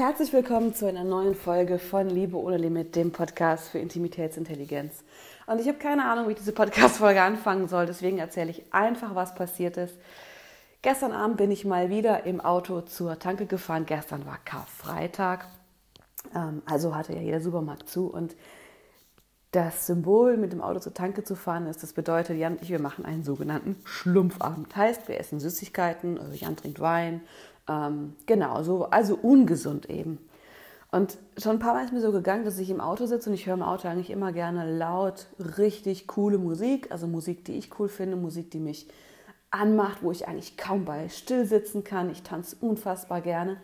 Herzlich willkommen zu einer neuen Folge von Liebe ohne Limit, dem Podcast für Intimitätsintelligenz. Und ich habe keine Ahnung, wie ich diese Podcast-Folge anfangen soll, deswegen erzähle ich einfach, was passiert ist. Gestern Abend bin ich mal wieder im Auto zur Tanke gefahren. Gestern war Karfreitag, ähm, also hatte ja jeder Supermarkt zu. Und das Symbol, mit dem Auto zur Tanke zu fahren, ist, das bedeutet, Jan und ich, wir machen einen sogenannten Schlumpfabend. Heißt, wir essen Süßigkeiten, also Jan trinkt Wein, ähm, genau, so, also ungesund eben. Und schon ein paar Mal ist mir so gegangen, dass ich im Auto sitze und ich höre im Auto eigentlich immer gerne laut, richtig coole Musik. Also Musik, die ich cool finde, Musik, die mich anmacht, wo ich eigentlich kaum bei still sitzen kann. Ich tanze unfassbar gerne.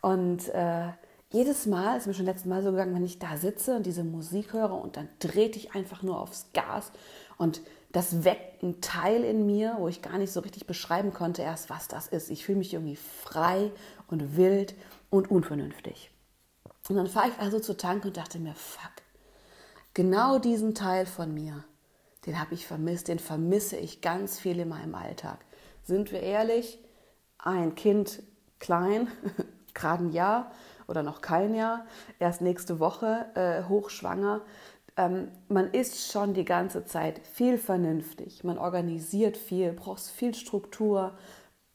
Und äh, jedes Mal, ist mir schon letztes Mal so gegangen, wenn ich da sitze und diese Musik höre und dann trete ich einfach nur aufs Gas und das weckt einen Teil in mir, wo ich gar nicht so richtig beschreiben konnte erst, was das ist. Ich fühle mich irgendwie frei und wild und unvernünftig. Und dann fahre ich also zur Tanke und dachte mir, fuck, genau diesen Teil von mir, den habe ich vermisst, den vermisse ich ganz viel in meinem Alltag. Sind wir ehrlich, ein Kind klein, gerade ein Jahr oder noch kein Jahr, erst nächste Woche äh, hochschwanger, ähm, man ist schon die ganze Zeit viel vernünftig, man organisiert viel, braucht viel Struktur.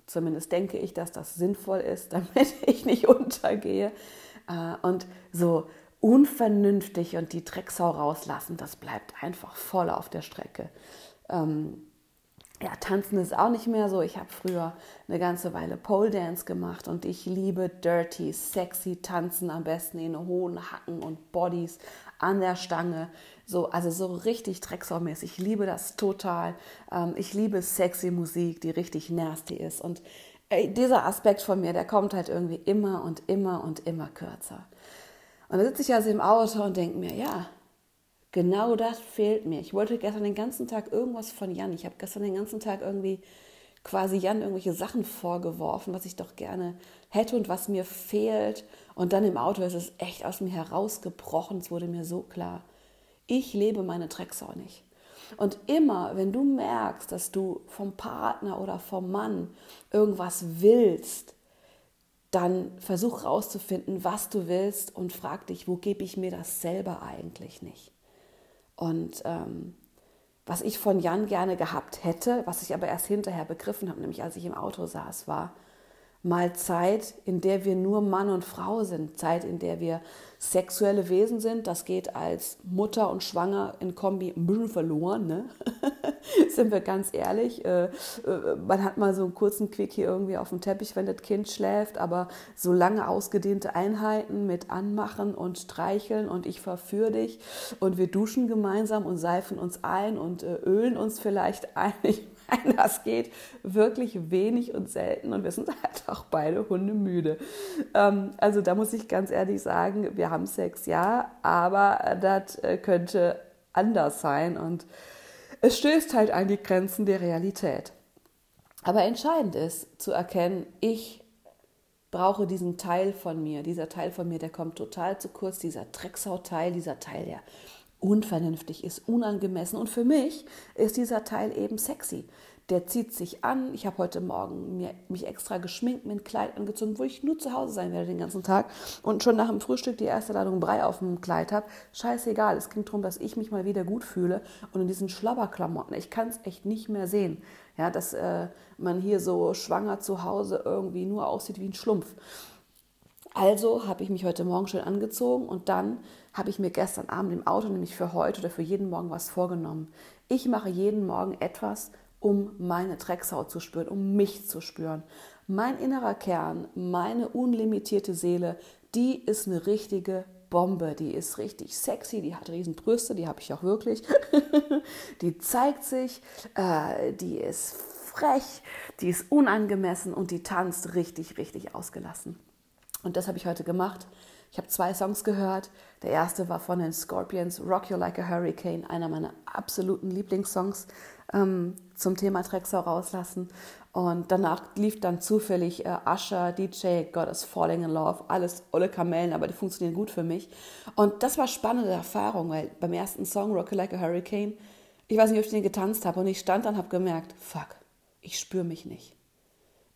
Zumindest denke ich, dass das sinnvoll ist, damit ich nicht untergehe. Äh, und so unvernünftig und die Drecksau rauslassen, das bleibt einfach voll auf der Strecke. Ähm, ja, tanzen ist auch nicht mehr so. Ich habe früher eine ganze Weile Pole Dance gemacht und ich liebe dirty, sexy Tanzen, am besten in hohen Hacken und Bodies an der Stange. So, also so richtig drecksaumäßig. Ich liebe das total. Ähm, ich liebe sexy Musik, die richtig nasty ist. Und dieser Aspekt von mir, der kommt halt irgendwie immer und immer und immer kürzer. Und da sitze ich also im Auto und denke mir, ja, genau das fehlt mir. Ich wollte gestern den ganzen Tag irgendwas von Jan. Ich habe gestern den ganzen Tag irgendwie quasi Jan irgendwelche Sachen vorgeworfen, was ich doch gerne hätte und was mir fehlt. Und dann im Auto ist es echt aus mir herausgebrochen. Es wurde mir so klar. Ich lebe meine Drecksau nicht. Und immer, wenn du merkst, dass du vom Partner oder vom Mann irgendwas willst, dann versuch rauszufinden, was du willst und frag dich, wo gebe ich mir das selber eigentlich nicht? Und ähm, was ich von Jan gerne gehabt hätte, was ich aber erst hinterher begriffen habe, nämlich als ich im Auto saß, war mal Zeit, in der wir nur Mann und Frau sind, Zeit, in der wir sexuelle Wesen sind. Das geht als Mutter und Schwanger in Kombi ein bisschen verloren, ne? sind wir ganz ehrlich. Äh, äh, man hat mal so einen kurzen Quick hier irgendwie auf dem Teppich, wenn das Kind schläft, aber so lange ausgedehnte Einheiten mit Anmachen und Streicheln und ich verführe dich und wir duschen gemeinsam und seifen uns ein und äh, ölen uns vielleicht ein. Nein, das geht wirklich wenig und selten und wir sind halt auch beide Hunde müde. Ähm, also da muss ich ganz ehrlich sagen, wir haben Sex, ja, aber das äh, könnte anders sein und es stößt halt an die Grenzen der Realität. Aber entscheidend ist zu erkennen, ich brauche diesen Teil von mir. Dieser Teil von mir, der kommt total zu kurz, dieser Drecksau-Teil, dieser Teil, der unvernünftig ist, unangemessen. Und für mich ist dieser Teil eben sexy. Der zieht sich an. Ich habe heute Morgen mir, mich extra geschminkt, mir ein Kleid angezogen, wo ich nur zu Hause sein werde den ganzen Tag und schon nach dem Frühstück die erste Ladung Brei auf dem Kleid habe. Scheißegal, es ging darum, dass ich mich mal wieder gut fühle und in diesen Schlabberklamotten, ich kann es echt nicht mehr sehen, ja, dass äh, man hier so schwanger zu Hause irgendwie nur aussieht wie ein Schlumpf. Also habe ich mich heute Morgen schön angezogen und dann habe ich mir gestern Abend im Auto nämlich für heute oder für jeden Morgen was vorgenommen. Ich mache jeden Morgen etwas, um meine Dreckshaut zu spüren, um mich zu spüren. Mein innerer Kern, meine unlimitierte Seele, die ist eine richtige Bombe. Die ist richtig sexy, die hat riesen Brüste, die habe ich auch wirklich. die zeigt sich, äh, die ist frech, die ist unangemessen und die tanzt richtig, richtig ausgelassen. Und das habe ich heute gemacht. Ich habe zwei Songs gehört. Der erste war von den Scorpions, Rock You Like a Hurricane, einer meiner absoluten Lieblingssongs ähm, zum Thema Drecksau rauslassen. Und danach lief dann zufällig äh, Usher, DJ, God is Falling in Love, alles olle Kamellen, aber die funktionieren gut für mich. Und das war spannende Erfahrung, weil beim ersten Song, Rock You Like a Hurricane, ich weiß nicht, ob ich den getanzt habe und ich stand dann und habe gemerkt, fuck, ich spüre mich nicht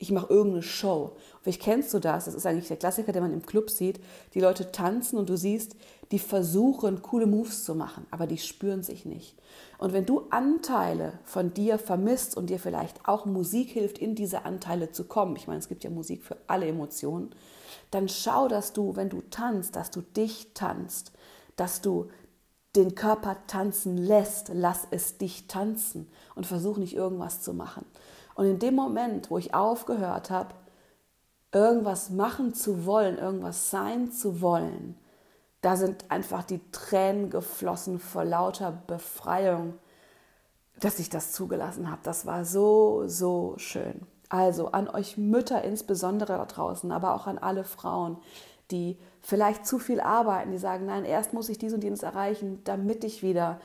ich mache irgendeine Show. Vielleicht kennst du das, das ist eigentlich der Klassiker, den man im Club sieht. Die Leute tanzen und du siehst, die versuchen, coole Moves zu machen, aber die spüren sich nicht. Und wenn du Anteile von dir vermisst und dir vielleicht auch Musik hilft, in diese Anteile zu kommen, ich meine, es gibt ja Musik für alle Emotionen, dann schau, dass du, wenn du tanzt, dass du dich tanzt, dass du den Körper tanzen lässt, lass es dich tanzen und versuch nicht irgendwas zu machen. Und in dem Moment, wo ich aufgehört habe, irgendwas machen zu wollen, irgendwas sein zu wollen, da sind einfach die Tränen geflossen vor lauter Befreiung, dass ich das zugelassen habe. Das war so, so schön. Also an euch Mütter insbesondere da draußen, aber auch an alle Frauen, die vielleicht zu viel arbeiten, die sagen, nein, erst muss ich dies und jenes erreichen, damit ich wieder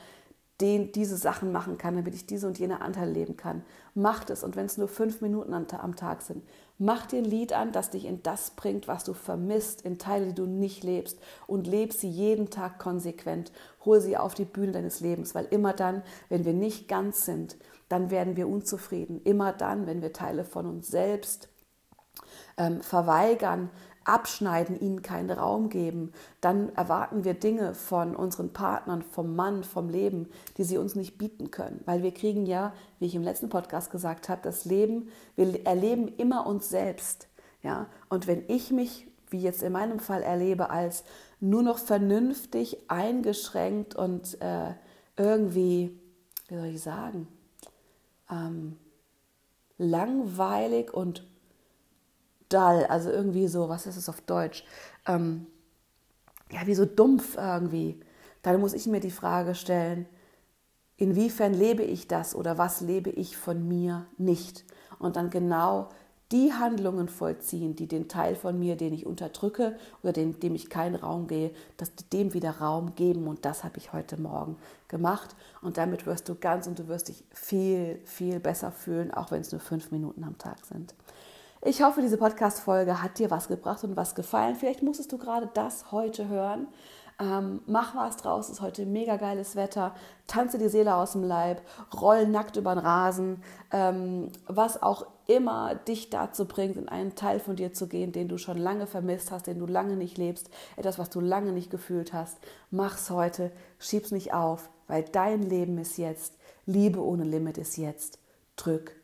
den, diese Sachen machen kann, damit ich diese und jene Anteil leben kann. Macht es und wenn es nur fünf Minuten am Tag sind, mach dir ein Lied an, das dich in das bringt, was du vermisst, in Teile, die du nicht lebst und leb sie jeden Tag konsequent. Hol sie auf die Bühne deines Lebens, weil immer dann, wenn wir nicht ganz sind, dann werden wir unzufrieden. Immer dann, wenn wir Teile von uns selbst ähm, verweigern, abschneiden, ihnen keinen Raum geben, dann erwarten wir Dinge von unseren Partnern, vom Mann, vom Leben, die sie uns nicht bieten können. Weil wir kriegen ja, wie ich im letzten Podcast gesagt habe, das Leben, wir erleben immer uns selbst. Ja? Und wenn ich mich, wie jetzt in meinem Fall erlebe, als nur noch vernünftig, eingeschränkt und äh, irgendwie, wie soll ich sagen, ähm, langweilig und dull, also irgendwie so, was ist es auf Deutsch? Ähm, ja, wie so dumpf irgendwie. Dann muss ich mir die Frage stellen, inwiefern lebe ich das oder was lebe ich von mir nicht? Und dann genau die Handlungen vollziehen, die den Teil von mir, den ich unterdrücke oder den, dem ich keinen Raum gehe, dass dem wieder Raum geben. Und das habe ich heute Morgen gemacht. Und damit wirst du ganz und du wirst dich viel, viel besser fühlen, auch wenn es nur fünf Minuten am Tag sind. Ich hoffe, diese Podcast-Folge hat dir was gebracht und was gefallen. Vielleicht musstest du gerade das heute hören. Ähm, mach was draus, es ist heute mega geiles Wetter. Tanze die Seele aus dem Leib, roll nackt über den Rasen. Ähm, was auch immer dich dazu bringt, in einen Teil von dir zu gehen, den du schon lange vermisst hast, den du lange nicht lebst, etwas, was du lange nicht gefühlt hast. Mach's heute, schieb's nicht auf, weil dein Leben ist jetzt. Liebe ohne Limit ist jetzt. Drück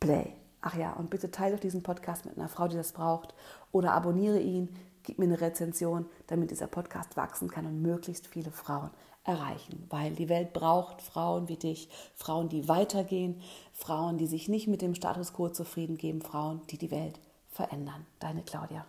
Play. Ach ja, und bitte teile doch diesen Podcast mit einer Frau, die das braucht. Oder abonniere ihn, gib mir eine Rezension, damit dieser Podcast wachsen kann und möglichst viele Frauen erreichen. Weil die Welt braucht Frauen wie dich, Frauen, die weitergehen, Frauen, die sich nicht mit dem Status quo zufrieden geben, Frauen, die die Welt verändern. Deine Claudia.